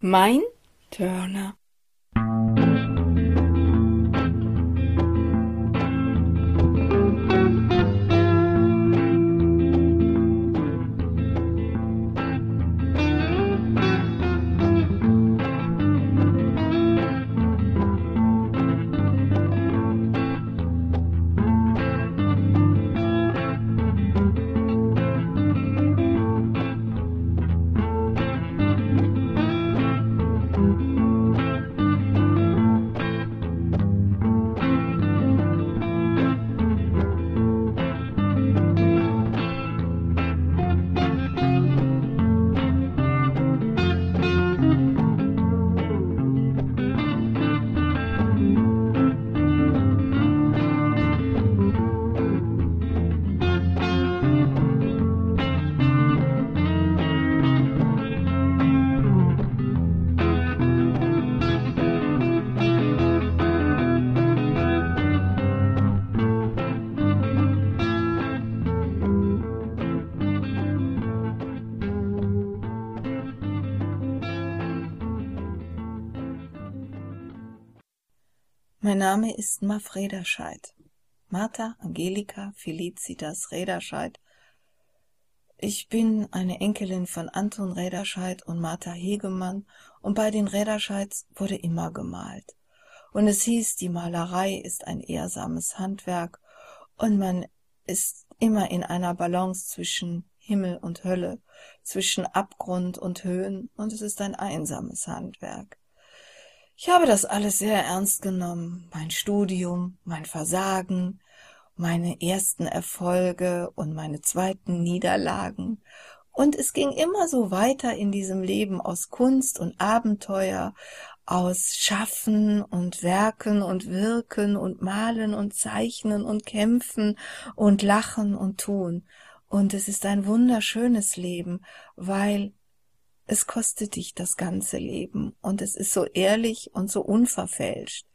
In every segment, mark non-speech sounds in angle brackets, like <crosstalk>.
Mein Turner. Mein Name ist Maf Rederscheid. Martha Angelika Felicitas Rederscheid. Ich bin eine Enkelin von Anton Rederscheid und Martha Hegemann und bei den Rederscheids wurde immer gemalt. Und es hieß, die Malerei ist ein ehrsames Handwerk und man ist immer in einer Balance zwischen Himmel und Hölle, zwischen Abgrund und Höhen und es ist ein einsames Handwerk. Ich habe das alles sehr ernst genommen, mein Studium, mein Versagen, meine ersten Erfolge und meine zweiten Niederlagen. Und es ging immer so weiter in diesem Leben aus Kunst und Abenteuer, aus Schaffen und Werken und Wirken und Malen und Zeichnen und Kämpfen und Lachen und Tun. Und es ist ein wunderschönes Leben, weil es kostet dich das ganze Leben und es ist so ehrlich und so unverfälscht.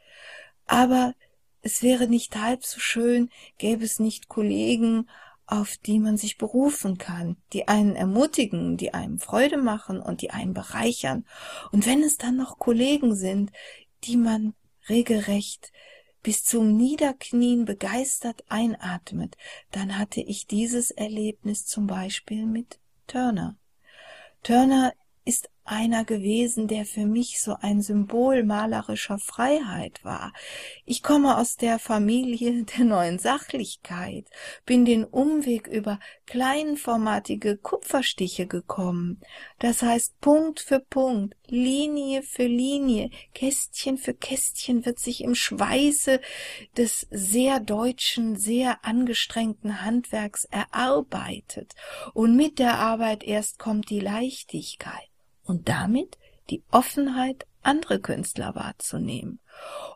Aber es wäre nicht halb so schön, gäbe es nicht Kollegen, auf die man sich berufen kann, die einen ermutigen, die einem Freude machen und die einen bereichern. Und wenn es dann noch Kollegen sind, die man regelrecht bis zum Niederknien begeistert einatmet, dann hatte ich dieses Erlebnis zum Beispiel mit Turner. Turner ist einer gewesen, der für mich so ein Symbol malerischer Freiheit war. Ich komme aus der Familie <laughs> der neuen Sachlichkeit, bin den Umweg über kleinformatige Kupferstiche gekommen. Das heißt, Punkt für Punkt, Linie für Linie, Kästchen für Kästchen wird sich im Schweiße des sehr deutschen, sehr angestrengten Handwerks erarbeitet. Und mit der Arbeit erst kommt die Leichtigkeit und damit die Offenheit, andere Künstler wahrzunehmen.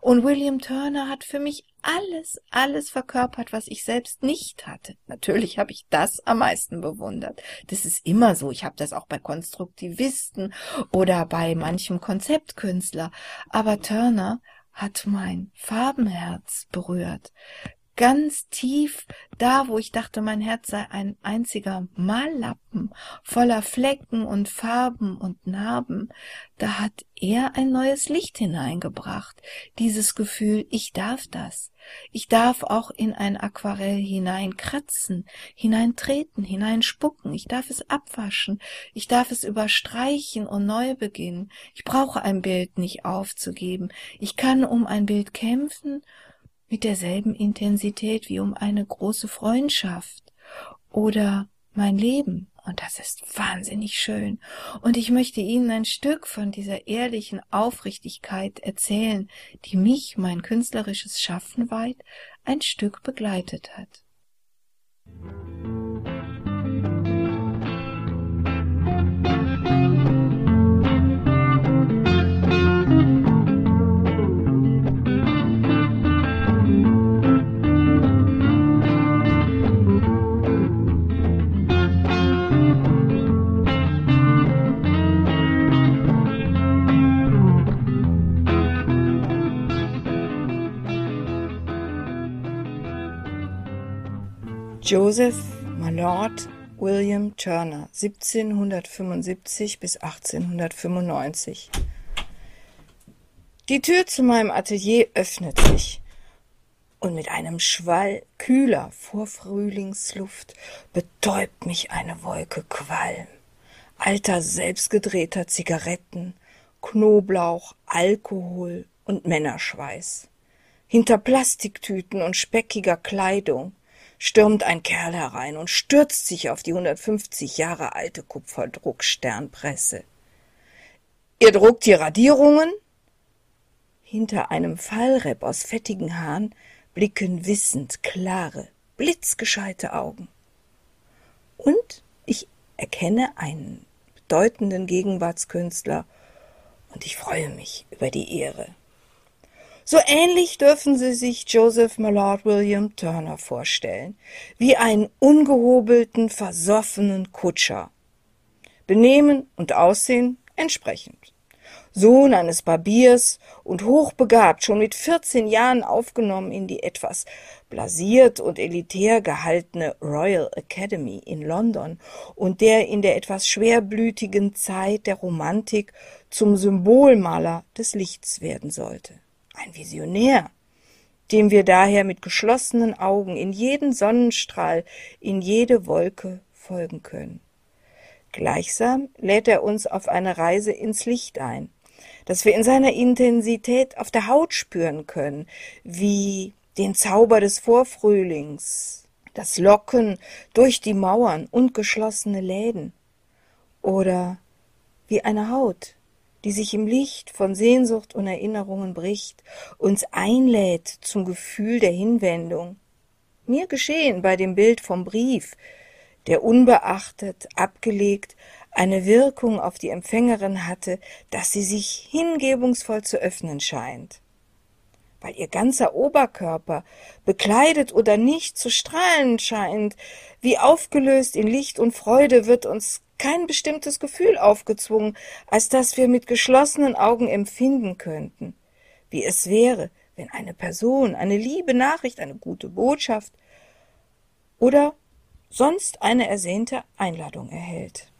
Und William Turner hat für mich alles, alles verkörpert, was ich selbst nicht hatte. Natürlich habe ich das am meisten bewundert. Das ist immer so. Ich habe das auch bei Konstruktivisten oder bei manchem Konzeptkünstler. Aber Turner hat mein Farbenherz berührt ganz tief da, wo ich dachte, mein Herz sei ein einziger Mallappen voller Flecken und Farben und Narben, da hat er ein neues Licht hineingebracht, dieses Gefühl, ich darf das. Ich darf auch in ein Aquarell hineinkratzen, hineintreten, hineinspucken, ich darf es abwaschen, ich darf es überstreichen und neu beginnen. Ich brauche ein Bild nicht aufzugeben. Ich kann um ein Bild kämpfen mit derselben Intensität wie um eine große Freundschaft oder mein Leben. Und das ist wahnsinnig schön. Und ich möchte Ihnen ein Stück von dieser ehrlichen Aufrichtigkeit erzählen, die mich, mein künstlerisches Schaffen weit, ein Stück begleitet hat. Joseph Malord William Turner 1775 bis 1895 Die Tür zu meinem Atelier öffnet sich, und mit einem Schwall kühler Vorfrühlingsluft betäubt mich eine Wolke Qualm, alter selbstgedrehter Zigaretten, Knoblauch, Alkohol und Männerschweiß. Hinter Plastiktüten und speckiger Kleidung stürmt ein Kerl herein und stürzt sich auf die 150 Jahre alte Kupferdrucksternpresse. Ihr druckt die Radierungen? Hinter einem Fallrepp aus fettigen Haaren blicken wissend klare, blitzgescheite Augen. Und ich erkenne einen bedeutenden Gegenwartskünstler und ich freue mich über die Ehre. So ähnlich dürfen Sie sich Joseph Mallard William Turner vorstellen, wie einen ungehobelten, versoffenen Kutscher. Benehmen und Aussehen entsprechend. Sohn eines Barbiers und hochbegabt, schon mit vierzehn Jahren aufgenommen in die etwas blasiert und elitär gehaltene Royal Academy in London und der in der etwas schwerblütigen Zeit der Romantik zum Symbolmaler des Lichts werden sollte ein Visionär, dem wir daher mit geschlossenen Augen in jeden Sonnenstrahl, in jede Wolke folgen können. Gleichsam lädt er uns auf eine Reise ins Licht ein, dass wir in seiner Intensität auf der Haut spüren können, wie den Zauber des Vorfrühlings, das Locken durch die Mauern und geschlossene Läden, oder wie eine Haut, die sich im Licht von Sehnsucht und Erinnerungen bricht, uns einlädt zum Gefühl der Hinwendung. Mir geschehen bei dem Bild vom Brief, der unbeachtet, abgelegt, eine Wirkung auf die Empfängerin hatte, dass sie sich hingebungsvoll zu öffnen scheint. Weil ihr ganzer Oberkörper, bekleidet oder nicht, zu strahlen scheint, wie aufgelöst in Licht und Freude wird uns kein bestimmtes Gefühl aufgezwungen, als das wir mit geschlossenen Augen empfinden könnten, wie es wäre, wenn eine Person eine liebe Nachricht, eine gute Botschaft oder sonst eine ersehnte Einladung erhält.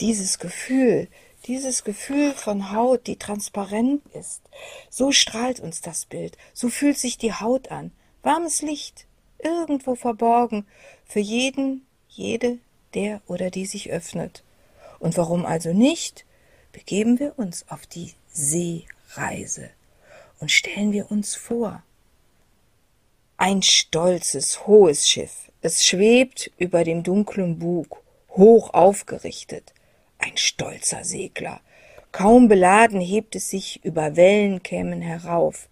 Dieses Gefühl, dieses Gefühl von Haut, die transparent ist, so strahlt uns das Bild, so fühlt sich die Haut an, warmes Licht, irgendwo verborgen, für jeden, jede, der oder die sich öffnet. Und warum also nicht, begeben wir uns auf die Seereise und stellen wir uns vor. Ein stolzes, hohes Schiff, es schwebt über dem dunklen Bug, hoch aufgerichtet, ein stolzer Segler, kaum beladen hebt es sich über Wellenkämmen herauf,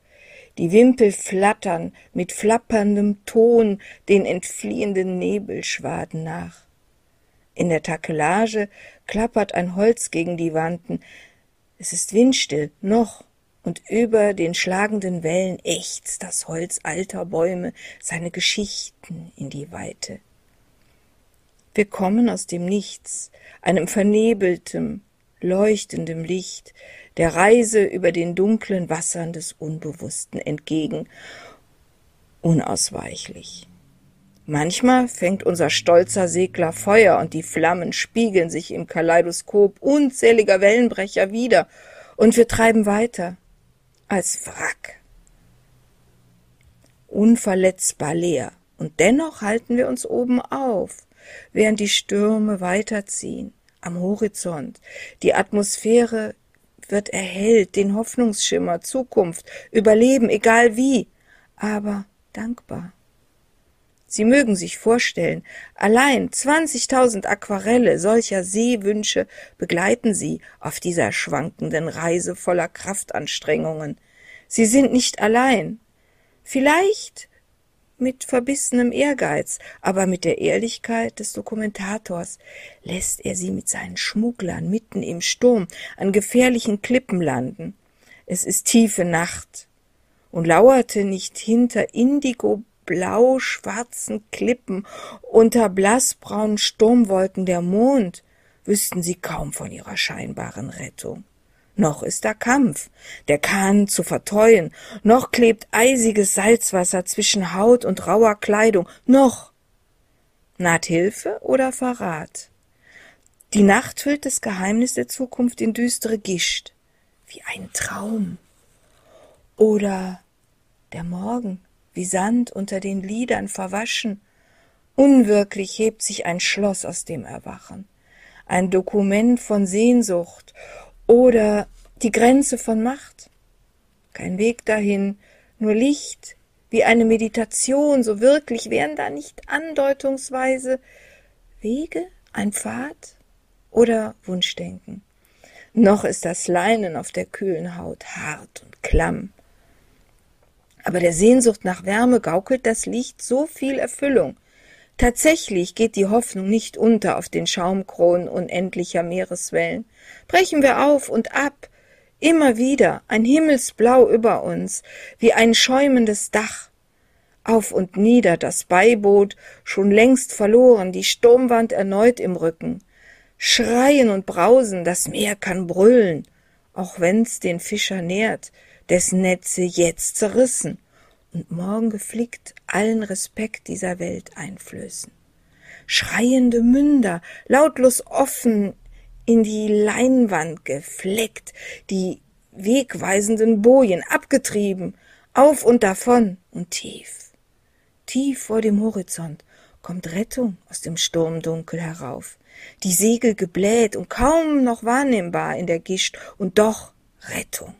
die Wimpel flattern mit flapperndem Ton den entfliehenden Nebelschwaden nach. In der Takelage klappert ein Holz gegen die Wanten. Es ist windstill, noch, und über den schlagenden Wellen ächzt das Holz alter Bäume seine Geschichten in die Weite. Wir kommen aus dem Nichts, einem vernebeltem, leuchtendem Licht, der Reise über den dunklen Wassern des Unbewussten entgegen, unausweichlich. Manchmal fängt unser stolzer Segler Feuer und die Flammen spiegeln sich im Kaleidoskop unzähliger Wellenbrecher wieder und wir treiben weiter als Wrack. Unverletzbar leer und dennoch halten wir uns oben auf, während die Stürme weiterziehen am Horizont. Die Atmosphäre wird erhellt, den Hoffnungsschimmer, Zukunft, Überleben, egal wie, aber dankbar. Sie mögen sich vorstellen, allein zwanzigtausend Aquarelle solcher Seewünsche begleiten Sie auf dieser schwankenden Reise voller Kraftanstrengungen. Sie sind nicht allein. Vielleicht mit verbissenem Ehrgeiz, aber mit der Ehrlichkeit des Dokumentators lässt er sie mit seinen Schmugglern mitten im Sturm an gefährlichen Klippen landen. Es ist tiefe Nacht, und lauerte nicht hinter indigo blau-schwarzen Klippen, unter blassbraunen Sturmwolken der Mond, wüssten sie kaum von ihrer scheinbaren Rettung. Noch ist da Kampf, der Kahn zu verteuen, noch klebt eisiges Salzwasser zwischen Haut und rauer Kleidung, noch Naht Hilfe oder Verrat? Die Nacht hüllt das Geheimnis der Zukunft in düstere Gischt, wie ein Traum. Oder der Morgen, wie Sand unter den Lidern verwaschen. Unwirklich hebt sich ein Schloss aus dem Erwachen, ein Dokument von Sehnsucht oder die Grenze von Macht. Kein Weg dahin, nur Licht, wie eine Meditation, so wirklich wären da nicht andeutungsweise Wege, ein Pfad oder Wunschdenken. Noch ist das Leinen auf der kühlen Haut hart und klamm. Aber der Sehnsucht nach Wärme gaukelt das Licht so viel Erfüllung. Tatsächlich geht die Hoffnung nicht unter auf den Schaumkronen unendlicher Meereswellen. Brechen wir auf und ab, Immer wieder ein Himmelsblau über uns, wie ein schäumendes Dach. Auf und nieder das Beiboot, schon längst verloren, die Sturmwand erneut im Rücken. Schreien und brausen, das Meer kann brüllen, auch wenn's den Fischer nährt, dessen Netze jetzt zerrissen und morgen geflickt allen Respekt dieser Welt einflößen. Schreiende Münder, lautlos offen in die Leinwand gefleckt, die wegweisenden Bojen abgetrieben, auf und davon und tief, tief vor dem Horizont kommt Rettung aus dem Sturmdunkel herauf, die Segel gebläht und kaum noch wahrnehmbar in der Gischt, und doch Rettung.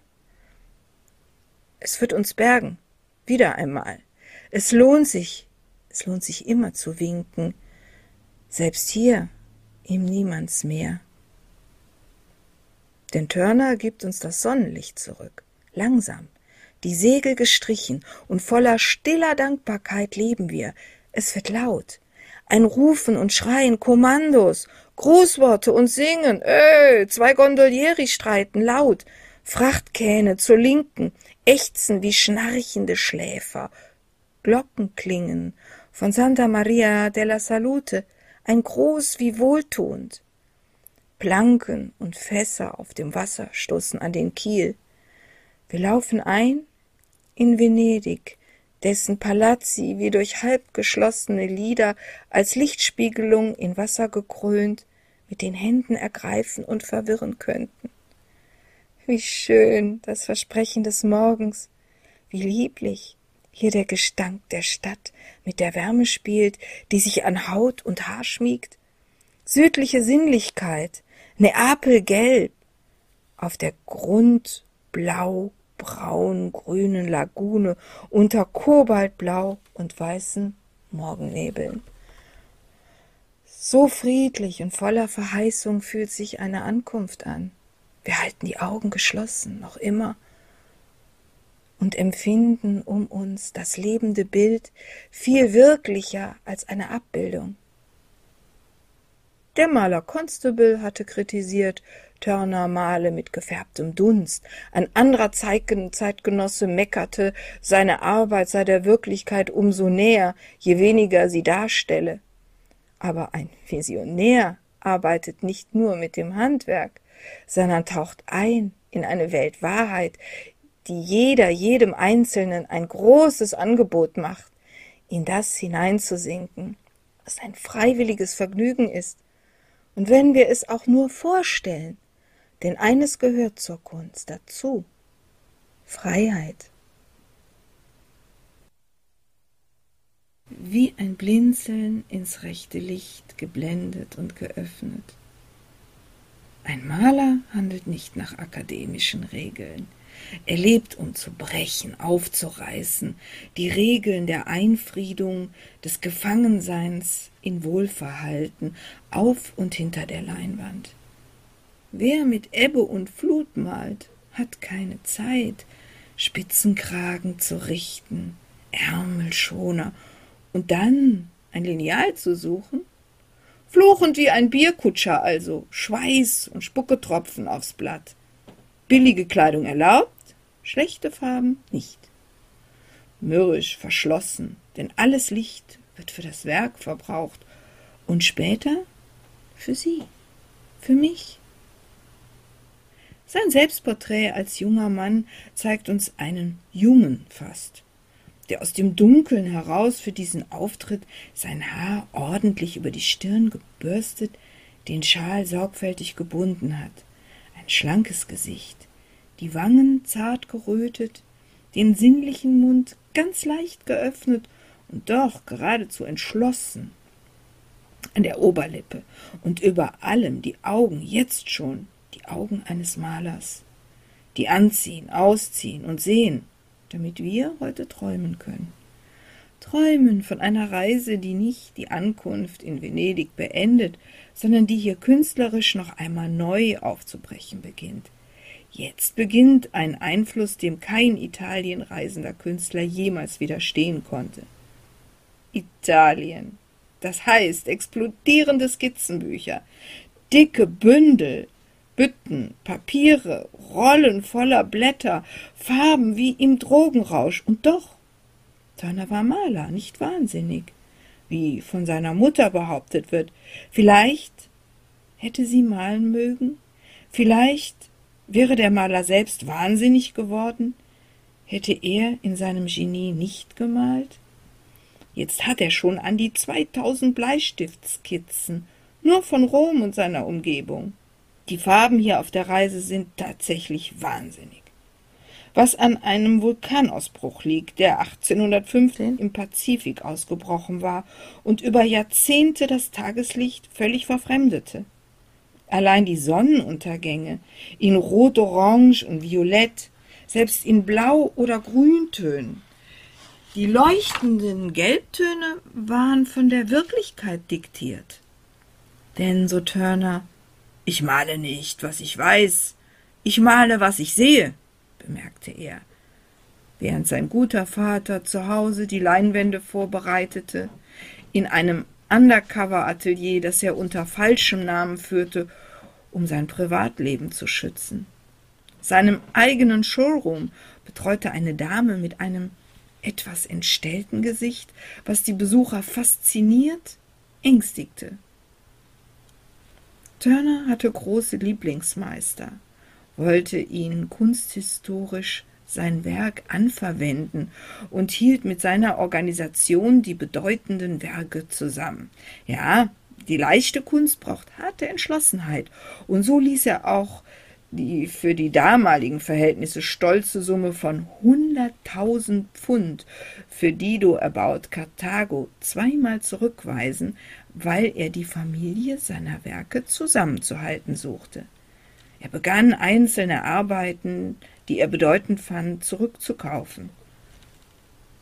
Es wird uns bergen, wieder einmal. Es lohnt sich, es lohnt sich immer zu winken, selbst hier im Niemandsmeer. Denn Turner gibt uns das Sonnenlicht zurück. Langsam. Die Segel gestrichen und voller stiller Dankbarkeit leben wir. Es wird laut. Ein Rufen und Schreien, Kommandos, Grußworte und Singen. Äh, zwei Gondolieri streiten laut. Frachtkähne zur Linken, ächzen wie schnarchende Schläfer. Glocken klingen von Santa Maria della Salute, ein Gruß wie wohltuend. Planken und Fässer auf dem Wasser stoßen an den Kiel. Wir laufen ein in Venedig, dessen Palazzi wie durch halb geschlossene Lider als Lichtspiegelung in Wasser gekrönt mit den Händen ergreifen und verwirren könnten. Wie schön das Versprechen des Morgens, wie lieblich hier der Gestank der Stadt mit der Wärme spielt, die sich an Haut und Haar schmiegt. Südliche Sinnlichkeit, Neapelgelb auf der grundblau braun-grünen Lagune unter Kobaltblau und weißen Morgennebeln. So friedlich und voller Verheißung fühlt sich eine Ankunft an. Wir halten die Augen geschlossen, noch immer, und empfinden um uns das lebende Bild viel wirklicher als eine Abbildung. Der Maler Constable hatte kritisiert, Turner male mit gefärbtem Dunst. Ein anderer Zeitgenosse meckerte, seine Arbeit sei der Wirklichkeit umso näher, je weniger sie darstelle. Aber ein Visionär arbeitet nicht nur mit dem Handwerk, sondern taucht ein in eine Weltwahrheit, die jeder jedem Einzelnen ein großes Angebot macht, in das hineinzusinken, was ein freiwilliges Vergnügen ist, und wenn wir es auch nur vorstellen, denn eines gehört zur Kunst dazu Freiheit. Wie ein Blinzeln ins rechte Licht geblendet und geöffnet. Ein Maler handelt nicht nach akademischen Regeln. Er lebt, um zu brechen, aufzureißen, die Regeln der Einfriedung, des Gefangenseins in Wohlverhalten, auf und hinter der Leinwand. Wer mit Ebbe und Flut malt, hat keine Zeit, Spitzenkragen zu richten, Ärmelschoner und dann ein Lineal zu suchen? Fluchend wie ein Bierkutscher also, Schweiß und Spucketropfen aufs Blatt. Billige Kleidung erlaubt, schlechte Farben nicht. Mürrisch, verschlossen, denn alles Licht wird für das Werk verbraucht und später für sie, für mich. Sein Selbstporträt als junger Mann zeigt uns einen Jungen fast. Der aus dem Dunkeln heraus für diesen Auftritt sein Haar ordentlich über die Stirn gebürstet, den Schal sorgfältig gebunden hat. Ein schlankes Gesicht, die Wangen zart gerötet, den sinnlichen Mund ganz leicht geöffnet und doch geradezu entschlossen. An der Oberlippe und über allem die Augen jetzt schon, die Augen eines Malers, die anziehen, ausziehen und sehen, damit wir heute träumen können. Träumen von einer Reise, die nicht die Ankunft in Venedig beendet, sondern die hier künstlerisch noch einmal neu aufzubrechen beginnt. Jetzt beginnt ein Einfluss, dem kein Italienreisender Künstler jemals widerstehen konnte. Italien. Das heißt explodierende Skizzenbücher, dicke Bündel, Bütten, Papiere, Rollen voller Blätter, Farben wie im Drogenrausch. Und doch, Turner war Maler, nicht wahnsinnig, wie von seiner Mutter behauptet wird. Vielleicht hätte sie malen mögen, vielleicht wäre der Maler selbst wahnsinnig geworden, hätte er in seinem Genie nicht gemalt. Jetzt hat er schon an die zweitausend Bleistiftskizzen, nur von Rom und seiner Umgebung. Die Farben hier auf der Reise sind tatsächlich wahnsinnig. Was an einem Vulkanausbruch liegt, der 1815 im Pazifik ausgebrochen war und über Jahrzehnte das Tageslicht völlig verfremdete. Allein die Sonnenuntergänge in Rot, Orange und Violett, selbst in Blau oder Grüntönen. Die leuchtenden Gelbtöne waren von der Wirklichkeit diktiert. Denn, so Turner, ich male nicht, was ich weiß, ich male, was ich sehe, bemerkte er, während sein guter Vater zu Hause die Leinwände vorbereitete, in einem Undercover-Atelier, das er unter falschem Namen führte, um sein Privatleben zu schützen. Seinem eigenen Showroom betreute eine Dame mit einem etwas entstellten Gesicht, was die Besucher fasziniert, ängstigte. Turner hatte große Lieblingsmeister, wollte ihnen kunsthistorisch sein Werk anverwenden und hielt mit seiner Organisation die bedeutenden Werke zusammen. Ja, die leichte Kunst braucht harte Entschlossenheit, und so ließ er auch die für die damaligen Verhältnisse stolze Summe von hunderttausend Pfund für Dido erbaut Karthago zweimal zurückweisen, weil er die Familie seiner Werke zusammenzuhalten suchte. Er begann einzelne Arbeiten, die er bedeutend fand, zurückzukaufen.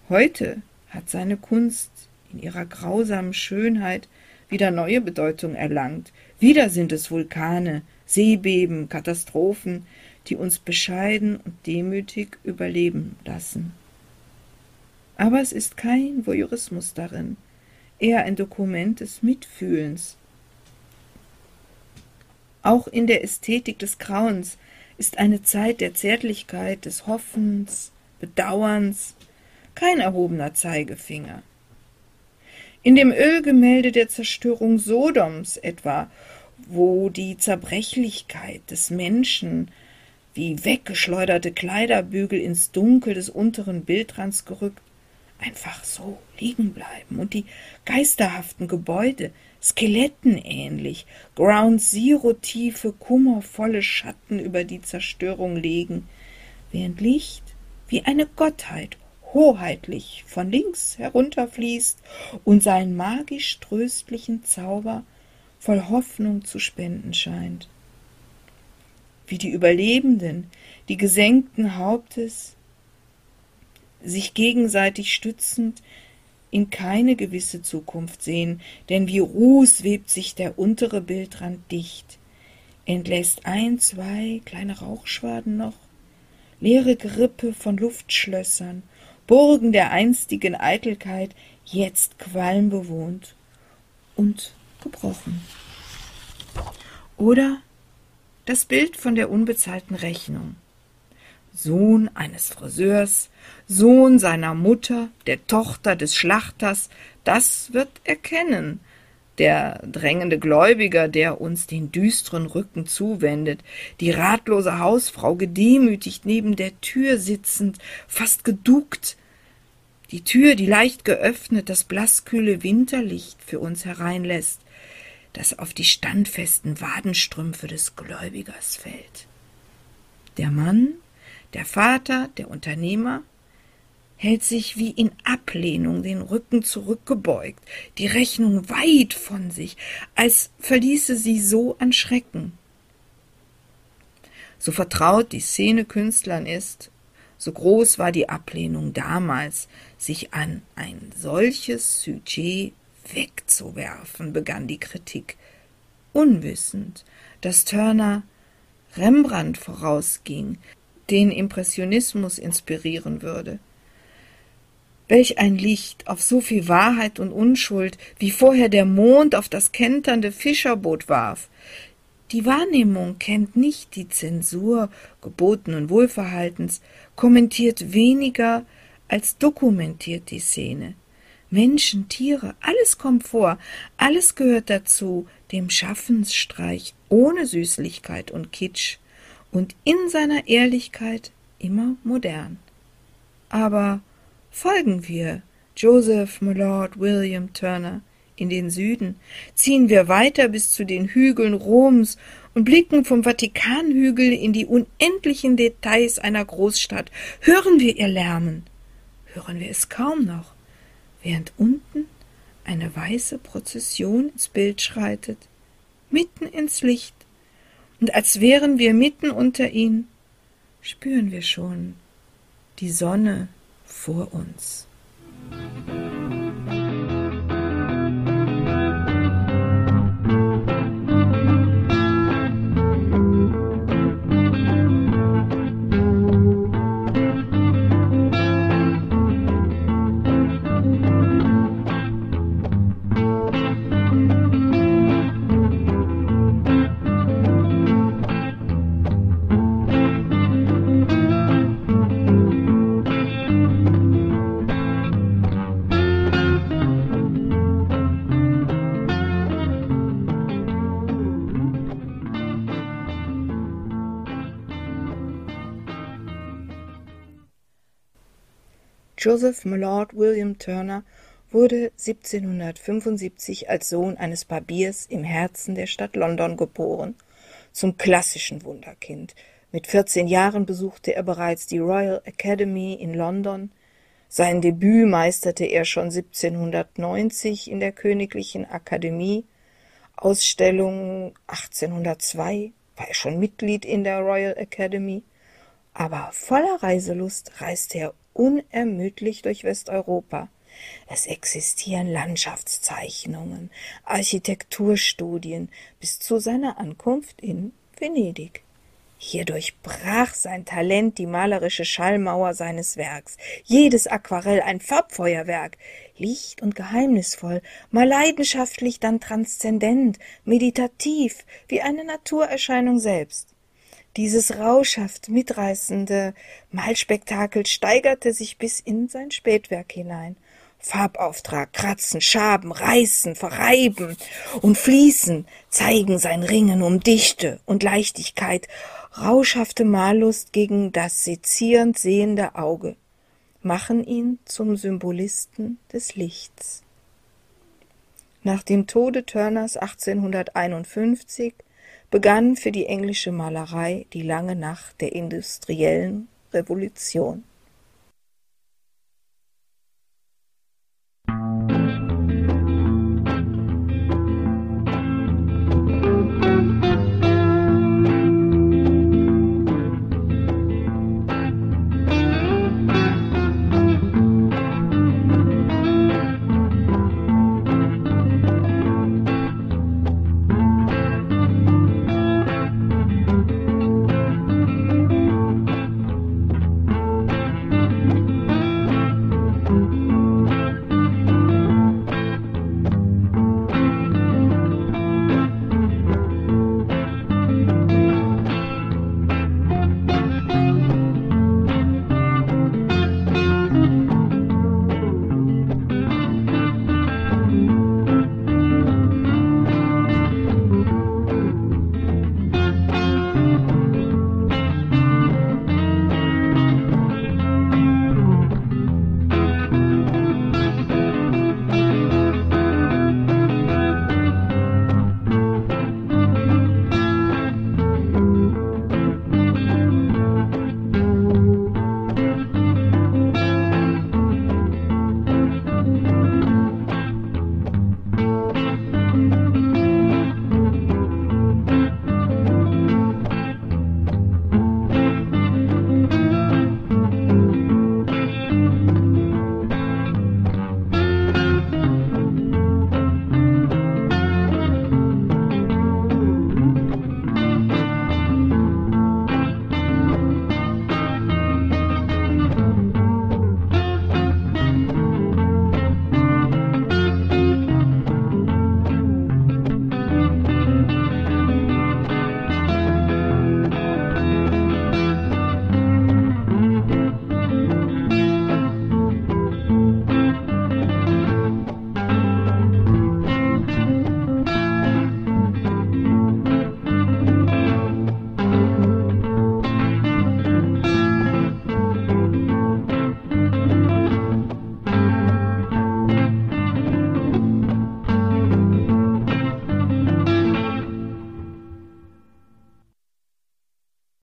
Heute hat seine Kunst in ihrer grausamen Schönheit wieder neue Bedeutung erlangt. Wieder sind es Vulkane, Seebeben, Katastrophen, die uns bescheiden und demütig überleben lassen. Aber es ist kein Voyeurismus darin, eher ein Dokument des Mitfühlens. Auch in der Ästhetik des Grauens ist eine Zeit der Zärtlichkeit, des Hoffens, Bedauerns, kein erhobener Zeigefinger. In dem Ölgemälde der Zerstörung Sodoms etwa, wo die Zerbrechlichkeit des Menschen wie weggeschleuderte Kleiderbügel ins Dunkel des unteren Bildrands gerückt, einfach so liegen bleiben und die geisterhaften Gebäude, Skeletten ähnlich, Ground Zero tiefe, kummervolle Schatten über die Zerstörung legen, während Licht wie eine Gottheit hoheitlich von links herunterfließt und seinen magisch tröstlichen Zauber voll Hoffnung zu spenden scheint. Wie die Überlebenden, die gesenkten Hauptes, sich gegenseitig stützend in keine gewisse Zukunft sehen, denn wie Ruß webt sich der untere Bildrand dicht, entlässt ein, zwei kleine Rauchschwaden noch, leere Gerippe von Luftschlössern, Burgen der einstigen Eitelkeit, jetzt qualmbewohnt und gebrochen. Oder das Bild von der unbezahlten Rechnung. Sohn eines Friseurs, Sohn seiner Mutter, der Tochter des Schlachters, das wird erkennen, der drängende Gläubiger, der uns den düsteren Rücken zuwendet, die ratlose Hausfrau gedemütigt neben der Tür sitzend, fast geduckt, Die Tür, die leicht geöffnet das blaßkühle Winterlicht für uns hereinlässt, das auf die standfesten Wadenstrümpfe des Gläubigers fällt. Der Mann, der Vater, der Unternehmer, hält sich wie in Ablehnung den Rücken zurückgebeugt, die Rechnung weit von sich, als verließe sie so an Schrecken. So vertraut die Szene Künstlern ist, so groß war die Ablehnung damals, sich an ein solches Sujet wegzuwerfen, begann die Kritik, unwissend, dass Turner Rembrandt vorausging, den Impressionismus inspirieren würde. Welch ein Licht auf so viel Wahrheit und Unschuld, wie vorher der Mond auf das kenternde Fischerboot warf. Die Wahrnehmung kennt nicht die Zensur gebotenen Wohlverhaltens, kommentiert weniger als dokumentiert die Szene. Menschen, Tiere, alles kommt vor, alles gehört dazu, dem Schaffensstreich ohne Süßlichkeit und Kitsch und in seiner Ehrlichkeit immer modern. Aber Folgen wir Joseph Millard William Turner in den Süden, ziehen wir weiter bis zu den Hügeln Roms und blicken vom Vatikanhügel in die unendlichen Details einer Großstadt, hören wir ihr Lärmen, hören wir es kaum noch, während unten eine weiße Prozession ins Bild schreitet, mitten ins Licht, und als wären wir mitten unter ihnen, spüren wir schon die Sonne vor uns. Joseph Millard William Turner wurde 1775 als Sohn eines Barbiers im Herzen der Stadt London geboren, zum klassischen Wunderkind. Mit 14 Jahren besuchte er bereits die Royal Academy in London. Sein Debüt meisterte er schon 1790 in der Königlichen Akademie. Ausstellung 1802 war er schon Mitglied in der Royal Academy. Aber voller Reiselust reiste er unermüdlich durch Westeuropa. Es existieren Landschaftszeichnungen, Architekturstudien bis zu seiner Ankunft in Venedig. Hier durchbrach sein Talent die malerische Schallmauer seines Werks. Jedes Aquarell ein Farbfeuerwerk, licht und geheimnisvoll, mal leidenschaftlich, dann transzendent, meditativ, wie eine Naturerscheinung selbst. Dieses rauschhaft mitreißende Malspektakel steigerte sich bis in sein Spätwerk hinein. Farbauftrag, Kratzen, Schaben, Reißen, Verreiben und Fließen zeigen sein Ringen um Dichte und Leichtigkeit, rauschhafte Mallust gegen das sezierend sehende Auge, machen ihn zum Symbolisten des Lichts. Nach dem Tode Turners 1851 begann für die englische Malerei die lange Nacht der industriellen Revolution.